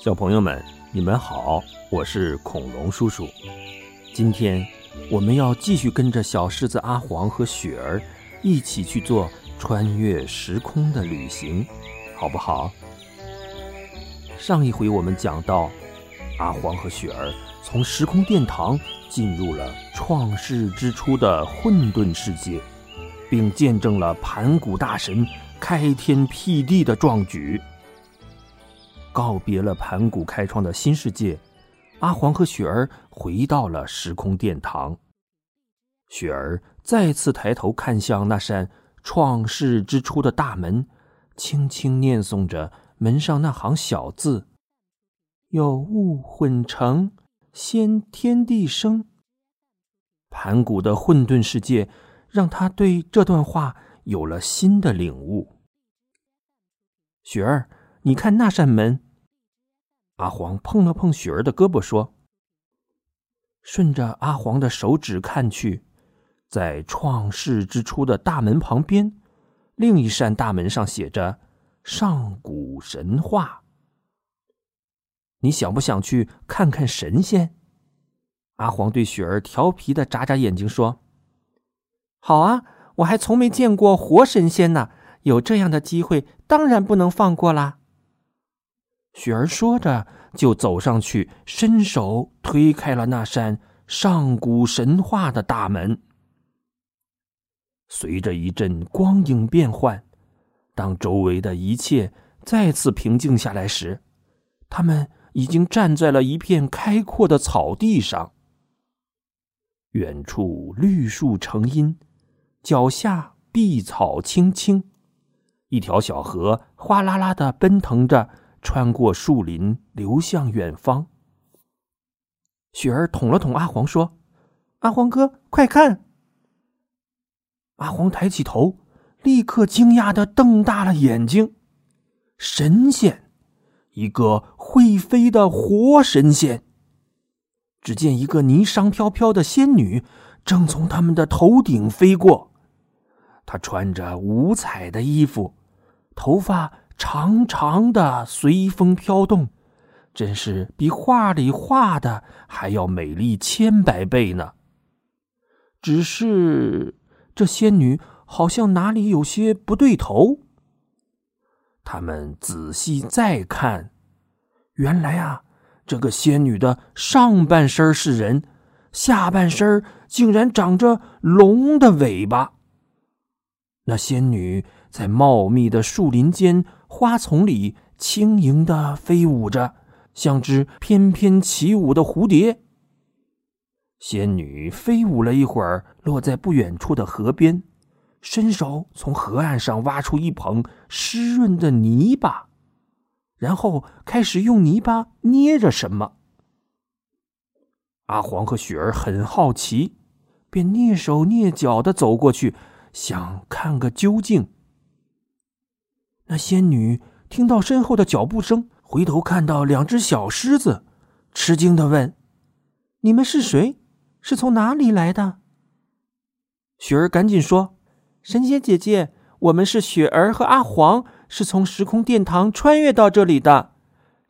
小朋友们，你们好，我是恐龙叔叔。今天我们要继续跟着小狮子阿黄和雪儿一起去做穿越时空的旅行，好不好？上一回我们讲到，阿黄和雪儿从时空殿堂进入了创世之初的混沌世界，并见证了盘古大神开天辟地的壮举。告别了盘古开创的新世界，阿黄和雪儿回到了时空殿堂。雪儿再次抬头看向那扇创世之初的大门，轻轻念诵着门上那行小字：“有物混成，先天地生。”盘古的混沌世界让他对这段话有了新的领悟。雪儿。你看那扇门。阿黄碰了碰雪儿的胳膊，说：“顺着阿黄的手指看去，在创世之初的大门旁边，另一扇大门上写着‘上古神话’。你想不想去看看神仙？”阿黄对雪儿调皮的眨眨眼睛，说：“好啊，我还从没见过活神仙呢，有这样的机会，当然不能放过啦。”雪儿说着，就走上去，伸手推开了那扇上古神话的大门。随着一阵光影变幻，当周围的一切再次平静下来时，他们已经站在了一片开阔的草地上。远处绿树成荫，脚下碧草青青，一条小河哗啦啦的奔腾着。穿过树林，流向远方。雪儿捅了捅阿黄，说：“阿黄哥，快看！”阿黄抬起头，立刻惊讶的瞪大了眼睛。神仙，一个会飞的活神仙。只见一个霓裳飘飘的仙女正从他们的头顶飞过，她穿着五彩的衣服，头发。长长的随风飘动，真是比画里画的还要美丽千百倍呢。只是这仙女好像哪里有些不对头。他们仔细再看，原来啊，这个仙女的上半身是人，下半身竟然长着龙的尾巴。那仙女在茂密的树林间。花丛里轻盈的飞舞着，像只翩翩起舞的蝴蝶。仙女飞舞了一会儿，落在不远处的河边，伸手从河岸上挖出一捧湿润的泥巴，然后开始用泥巴捏着什么。阿黄和雪儿很好奇，便蹑手蹑脚的走过去，想看个究竟。那仙女听到身后的脚步声，回头看到两只小狮子，吃惊的问：“你们是谁？是从哪里来的？”雪儿赶紧说：“神仙姐姐，我们是雪儿和阿黄，是从时空殿堂穿越到这里的。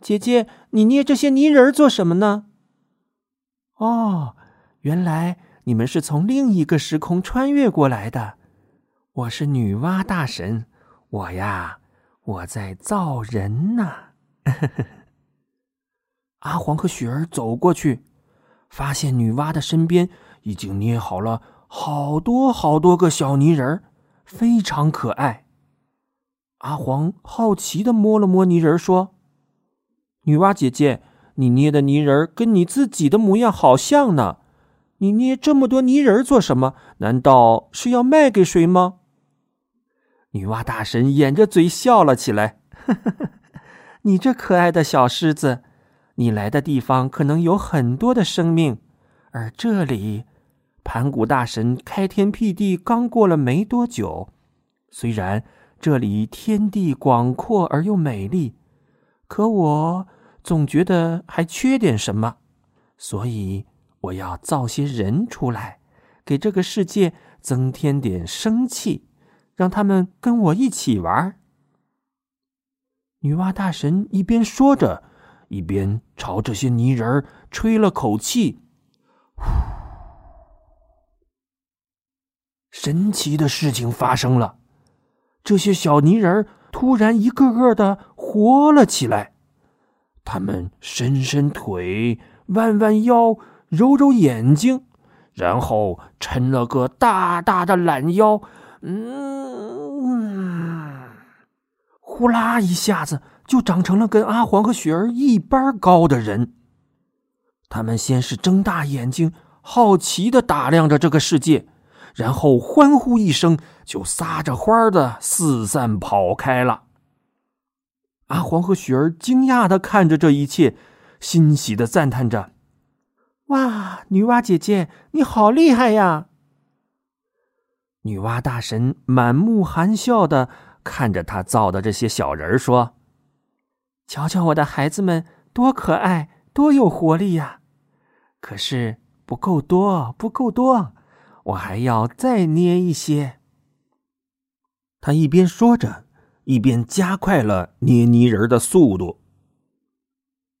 姐姐，你捏这些泥人做什么呢？”哦，原来你们是从另一个时空穿越过来的。我是女娲大神，我呀。我在造人呢。阿黄和雪儿走过去，发现女娲的身边已经捏好了好多好多个小泥人非常可爱。阿黄好奇的摸了摸泥人，说：“女娲姐姐，你捏的泥人跟你自己的模样好像呢。你捏这么多泥人做什么？难道是要卖给谁吗？”女娲大神掩着嘴笑了起来：“ 你这可爱的小狮子，你来的地方可能有很多的生命，而这里，盘古大神开天辟地刚过了没多久。虽然这里天地广阔而又美丽，可我总觉得还缺点什么，所以我要造些人出来，给这个世界增添点生气。”让他们跟我一起玩。女娲大神一边说着，一边朝这些泥人吹了口气。呼神奇的事情发生了，这些小泥人突然一个个的活了起来，他们伸伸腿，弯弯腰，揉揉眼睛，然后抻了个大大的懒腰，嗯，呼啦一下子就长成了跟阿黄和雪儿一般高的人。他们先是睁大眼睛，好奇的打量着这个世界。然后欢呼一声，就撒着欢的四散跑开了。阿黄和雪儿惊讶的看着这一切，欣喜的赞叹着：“哇，女娲姐姐，你好厉害呀！”女娲大神满目含笑的看着他造的这些小人说：“瞧瞧我的孩子们，多可爱，多有活力呀！可是不够多，不够多。”我还要再捏一些。他一边说着，一边加快了捏泥人的速度。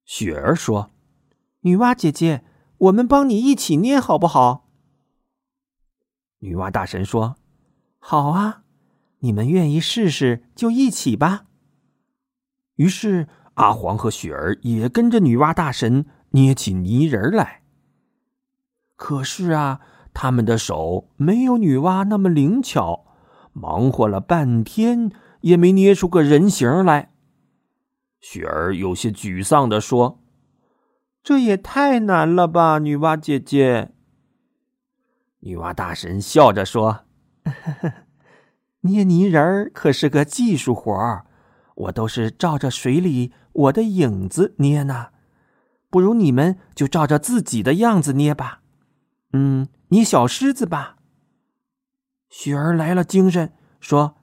雪儿说：“女娲姐姐，我们帮你一起捏好不好？”女娲大神说：“好啊，你们愿意试试就一起吧。”于是阿黄和雪儿也跟着女娲大神捏起泥人来。可是啊。他们的手没有女娲那么灵巧，忙活了半天也没捏出个人形来。雪儿有些沮丧的说：“这也太难了吧，女娲姐姐。”女娲大神笑着说：“呵呵捏泥人儿可是个技术活儿，我都是照着水里我的影子捏呢，不如你们就照着自己的样子捏吧。”嗯。捏小狮子吧，雪儿来了精神，说：“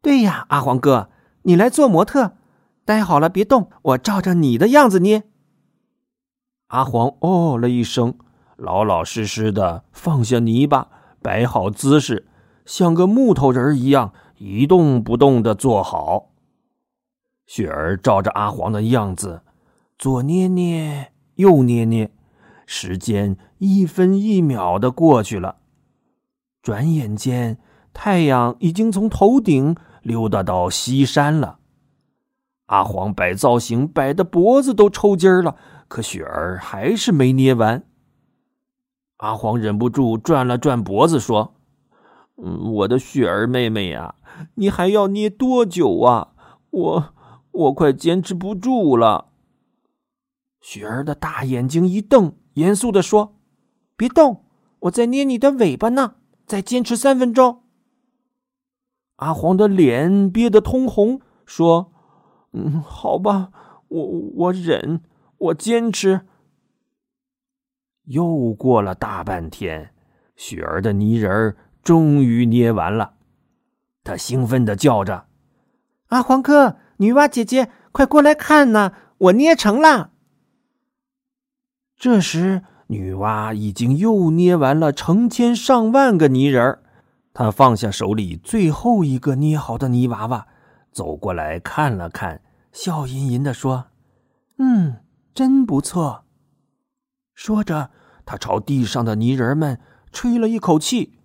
对呀，阿黄哥，你来做模特，待好了别动，我照着你的样子捏。”阿黄哦了一声，老老实实的放下泥巴，摆好姿势，像个木头人一样一动不动的坐好。雪儿照着阿黄的样子，左捏捏，右捏捏。时间一分一秒的过去了，转眼间太阳已经从头顶溜达到西山了。阿黄摆造型摆的脖子都抽筋了，可雪儿还是没捏完。阿黄忍不住转了转脖子，说：“嗯，我的雪儿妹妹呀，你还要捏多久啊？我我快坚持不住了。”雪儿的大眼睛一瞪。严肃的说：“别动，我在捏你的尾巴呢。再坚持三分钟。”阿黄的脸憋得通红，说：“嗯，好吧，我我忍，我坚持。”又过了大半天，雪儿的泥人儿终于捏完了。他兴奋的叫着：“阿黄哥，女娲姐姐，快过来看呐，我捏成了！”这时，女娲已经又捏完了成千上万个泥人儿。她放下手里最后一个捏好的泥娃娃，走过来看了看，笑吟吟的说：“嗯，真不错。”说着，她朝地上的泥人们吹了一口气，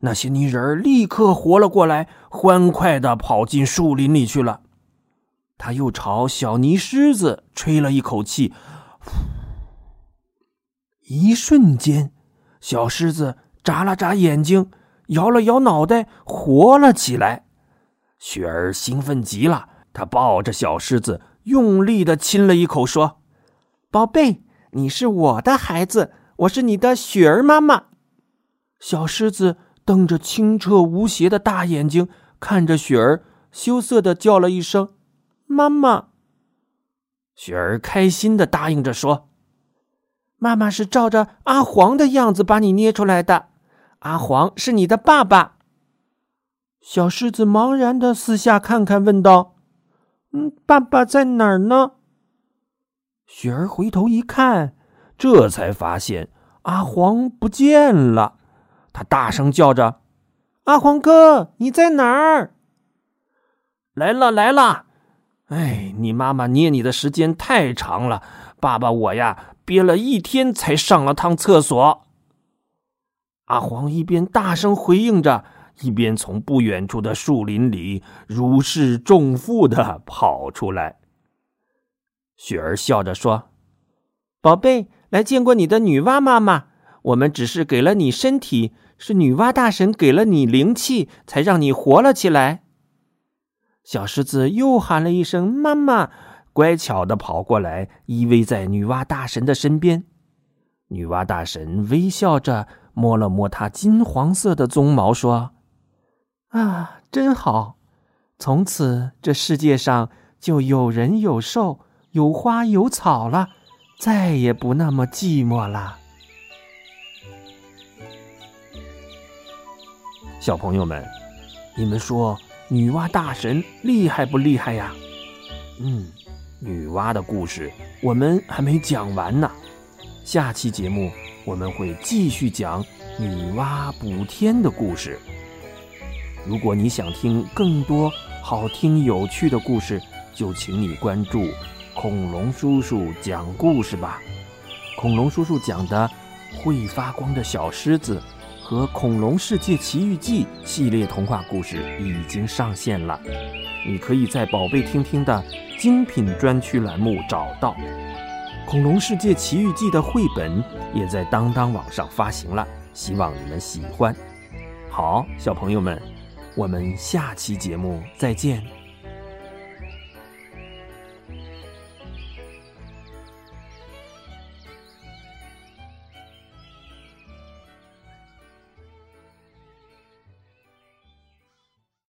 那些泥人立刻活了过来，欢快的跑进树林里去了。他又朝小泥狮子吹了一口气。一瞬间，小狮子眨了眨眼睛，摇了摇脑袋，活了起来。雪儿兴奋极了，她抱着小狮子，用力的亲了一口，说：“宝贝，你是我的孩子，我是你的雪儿妈妈。”小狮子瞪着清澈无邪的大眼睛看着雪儿，羞涩的叫了一声：“妈妈。”雪儿开心的答应着说。妈妈是照着阿黄的样子把你捏出来的，阿黄是你的爸爸。小狮子茫然的四下看看，问道：“嗯，爸爸在哪儿呢？”雪儿回头一看，这才发现阿黄不见了。他大声叫着：“阿黄哥，你在哪儿？”来了来了！哎，你妈妈捏你的时间太长了，爸爸我呀憋了一天才上了趟厕所。阿黄一边大声回应着，一边从不远处的树林里如释重负的跑出来。雪儿笑着说：“宝贝，来见过你的女娲妈妈。我们只是给了你身体，是女娲大神给了你灵气，才让你活了起来。”小狮子又喊了一声“妈妈”，乖巧的跑过来，依偎在女娲大神的身边。女娲大神微笑着摸了摸它金黄色的鬃毛，说：“啊，真好！从此这世界上就有人有兽，有花有草了，再也不那么寂寞了。”小朋友们，你们说？女娲大神厉害不厉害呀？嗯，女娲的故事我们还没讲完呢。下期节目我们会继续讲女娲补天的故事。如果你想听更多好听有趣的故事，就请你关注恐龙叔叔讲故事吧。恐龙叔叔讲的会发光的小狮子。和《恐龙世界奇遇记》系列童话故事已经上线了，你可以在“宝贝听听”的精品专区栏目找到。《恐龙世界奇遇记》的绘本也在当当网上发行了，希望你们喜欢。好，小朋友们，我们下期节目再见。